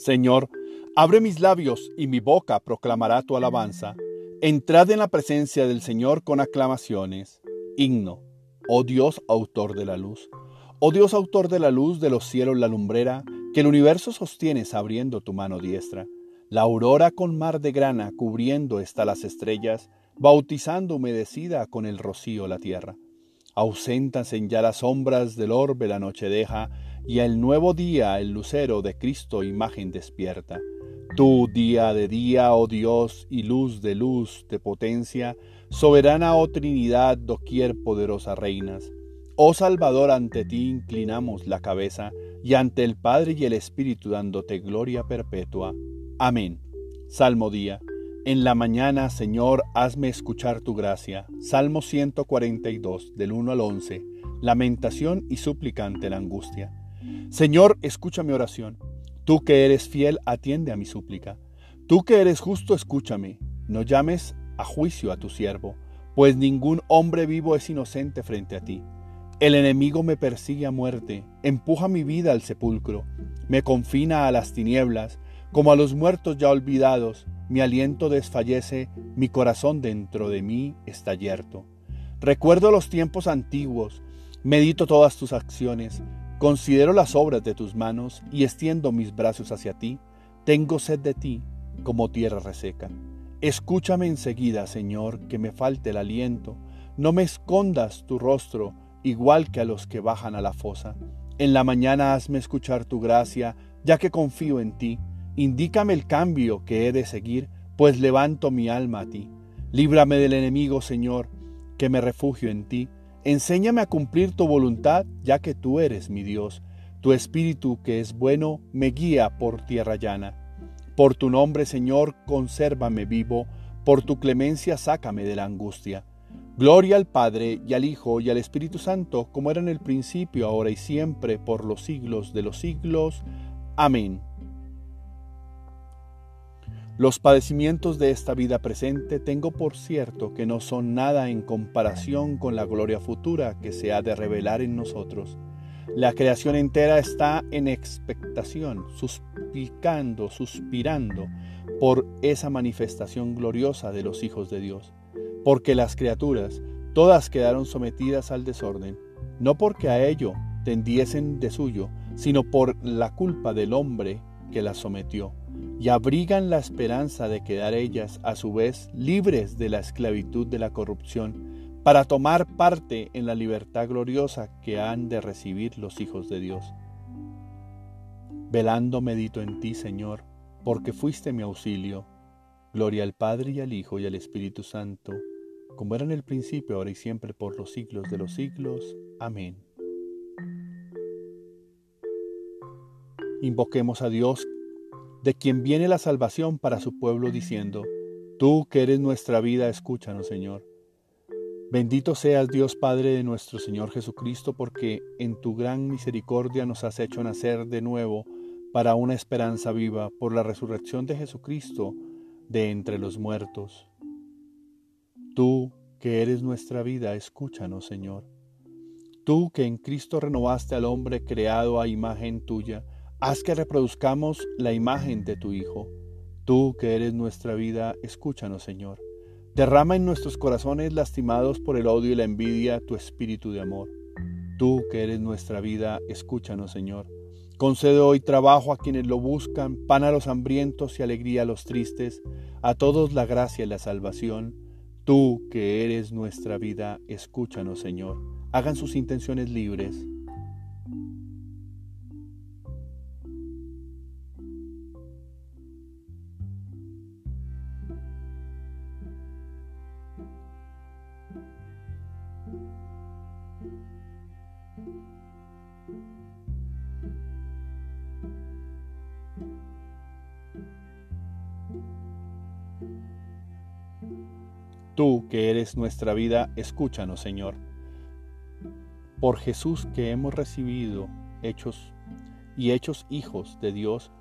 Señor, abre mis labios y mi boca proclamará tu alabanza. Entrad en la presencia del Señor con aclamaciones. Himno, oh Dios autor de la luz. Oh Dios autor de la luz de los cielos la lumbrera, que el universo sostienes abriendo tu mano diestra. La aurora con mar de grana cubriendo está las estrellas, bautizando humedecida con el rocío la tierra. Ausentas en ya las sombras del orbe la noche deja, y el nuevo día el lucero de Cristo imagen despierta. Tú, día de día, oh Dios, y luz de luz, de potencia, soberana, oh Trinidad, doquier poderosa reinas. Oh Salvador, ante ti inclinamos la cabeza, y ante el Padre y el Espíritu dándote gloria perpetua. Amén. Salmo día. En la mañana, Señor, hazme escuchar tu gracia. Salmo 142, del 1 al 11. Lamentación y suplicante la angustia. Señor, escucha mi oración. Tú que eres fiel, atiende a mi súplica. Tú que eres justo, escúchame. No llames a juicio a tu siervo, pues ningún hombre vivo es inocente frente a ti. El enemigo me persigue a muerte, empuja mi vida al sepulcro, me confina a las tinieblas, como a los muertos ya olvidados, mi aliento desfallece, mi corazón dentro de mí está yerto. Recuerdo los tiempos antiguos, medito todas tus acciones, Considero las obras de tus manos y extiendo mis brazos hacia ti. Tengo sed de ti como tierra reseca. Escúchame enseguida, Señor, que me falte el aliento. No me escondas tu rostro, igual que a los que bajan a la fosa. En la mañana hazme escuchar tu gracia, ya que confío en ti. Indícame el cambio que he de seguir, pues levanto mi alma a ti. Líbrame del enemigo, Señor, que me refugio en ti. Enséñame a cumplir tu voluntad, ya que tú eres mi Dios. Tu espíritu, que es bueno, me guía por tierra llana. Por tu nombre, Señor, consérvame vivo, por tu clemencia sácame de la angustia. Gloria al Padre y al Hijo y al Espíritu Santo, como era en el principio, ahora y siempre, por los siglos de los siglos. Amén. Los padecimientos de esta vida presente tengo por cierto que no son nada en comparación con la gloria futura que se ha de revelar en nosotros. La creación entera está en expectación, suspicando, suspirando por esa manifestación gloriosa de los hijos de Dios. Porque las criaturas todas quedaron sometidas al desorden, no porque a ello tendiesen de suyo, sino por la culpa del hombre que las sometió y abrigan la esperanza de quedar ellas a su vez libres de la esclavitud de la corrupción para tomar parte en la libertad gloriosa que han de recibir los hijos de Dios. Velando medito en ti, Señor, porque fuiste mi auxilio. Gloria al Padre y al Hijo y al Espíritu Santo, como era en el principio, ahora y siempre, por los siglos de los siglos. Amén. Invoquemos a Dios de quien viene la salvación para su pueblo, diciendo, Tú que eres nuestra vida, escúchanos, Señor. Bendito seas Dios Padre de nuestro Señor Jesucristo, porque en tu gran misericordia nos has hecho nacer de nuevo para una esperanza viva por la resurrección de Jesucristo de entre los muertos. Tú que eres nuestra vida, escúchanos, Señor. Tú que en Cristo renovaste al hombre creado a imagen tuya, Haz que reproduzcamos la imagen de tu Hijo. Tú que eres nuestra vida, escúchanos, Señor. Derrama en nuestros corazones lastimados por el odio y la envidia tu espíritu de amor. Tú que eres nuestra vida, escúchanos, Señor. Concede hoy trabajo a quienes lo buscan, pan a los hambrientos y alegría a los tristes, a todos la gracia y la salvación. Tú que eres nuestra vida, escúchanos, Señor. Hagan sus intenciones libres Tú que eres nuestra vida, escúchanos, Señor. Por Jesús que hemos recibido hechos y hechos hijos de Dios,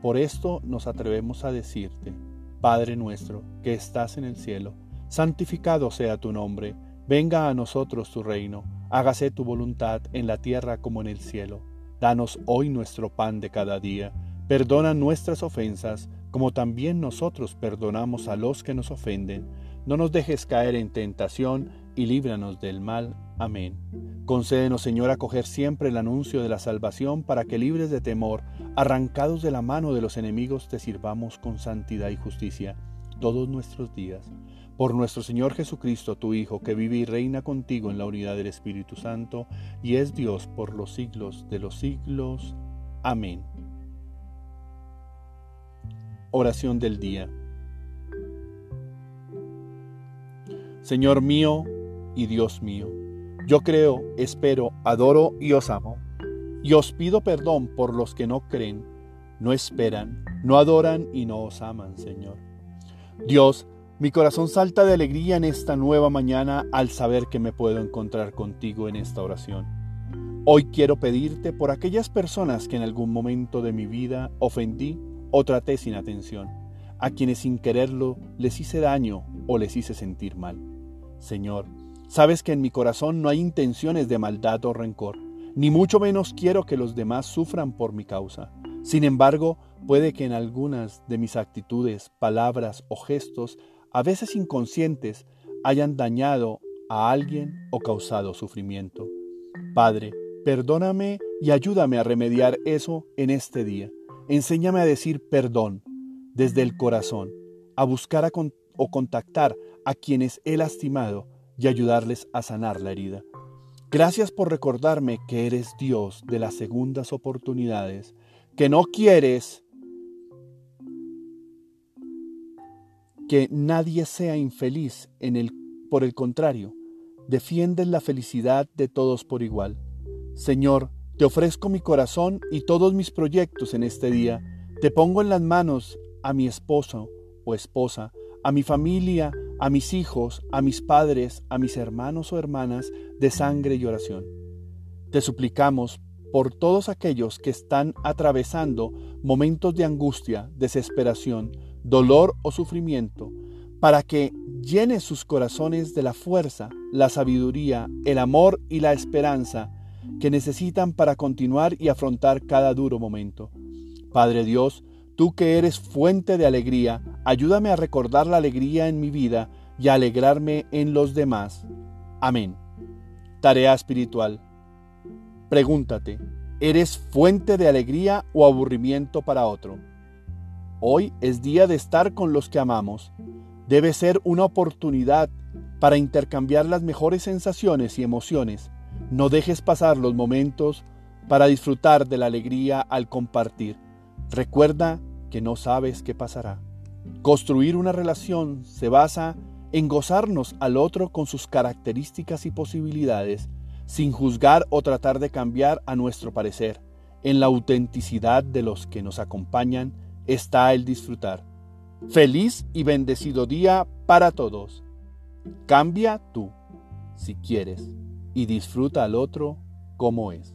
por esto nos atrevemos a decirte, Padre nuestro, que estás en el cielo, santificado sea tu nombre, venga a nosotros tu reino, hágase tu voluntad en la tierra como en el cielo. Danos hoy nuestro pan de cada día Perdona nuestras ofensas, como también nosotros perdonamos a los que nos ofenden. No nos dejes caer en tentación y líbranos del mal. Amén. Concédenos, Señor, acoger siempre el anuncio de la salvación para que libres de temor, arrancados de la mano de los enemigos, te sirvamos con santidad y justicia todos nuestros días. Por nuestro Señor Jesucristo, tu Hijo, que vive y reina contigo en la unidad del Espíritu Santo, y es Dios por los siglos de los siglos. Amén. Oración del día. Señor mío y Dios mío, yo creo, espero, adoro y os amo. Y os pido perdón por los que no creen, no esperan, no adoran y no os aman, Señor. Dios, mi corazón salta de alegría en esta nueva mañana al saber que me puedo encontrar contigo en esta oración. Hoy quiero pedirte por aquellas personas que en algún momento de mi vida ofendí o traté sin atención, a quienes sin quererlo les hice daño o les hice sentir mal. Señor, sabes que en mi corazón no hay intenciones de maldad o rencor, ni mucho menos quiero que los demás sufran por mi causa. Sin embargo, puede que en algunas de mis actitudes, palabras o gestos, a veces inconscientes, hayan dañado a alguien o causado sufrimiento. Padre, perdóname y ayúdame a remediar eso en este día. Enséñame a decir perdón desde el corazón, a buscar o contactar a quienes he lastimado y ayudarles a sanar la herida. Gracias por recordarme que eres Dios de las segundas oportunidades, que no quieres que nadie sea infeliz en el por el contrario, defiendes la felicidad de todos por igual. Señor, te ofrezco mi corazón y todos mis proyectos en este día. Te pongo en las manos a mi esposo o esposa, a mi familia, a mis hijos, a mis padres, a mis hermanos o hermanas de sangre y oración. Te suplicamos por todos aquellos que están atravesando momentos de angustia, desesperación, dolor o sufrimiento, para que llene sus corazones de la fuerza, la sabiduría, el amor y la esperanza que necesitan para continuar y afrontar cada duro momento. Padre Dios, tú que eres fuente de alegría, ayúdame a recordar la alegría en mi vida y a alegrarme en los demás. Amén. Tarea espiritual. Pregúntate, ¿eres fuente de alegría o aburrimiento para otro? Hoy es día de estar con los que amamos. Debe ser una oportunidad para intercambiar las mejores sensaciones y emociones no dejes pasar los momentos para disfrutar de la alegría al compartir. Recuerda que no sabes qué pasará. Construir una relación se basa en gozarnos al otro con sus características y posibilidades, sin juzgar o tratar de cambiar a nuestro parecer. En la autenticidad de los que nos acompañan está el disfrutar. Feliz y bendecido día para todos. Cambia tú, si quieres y disfruta al otro como es.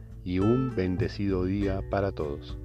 y un bendecido día para todos.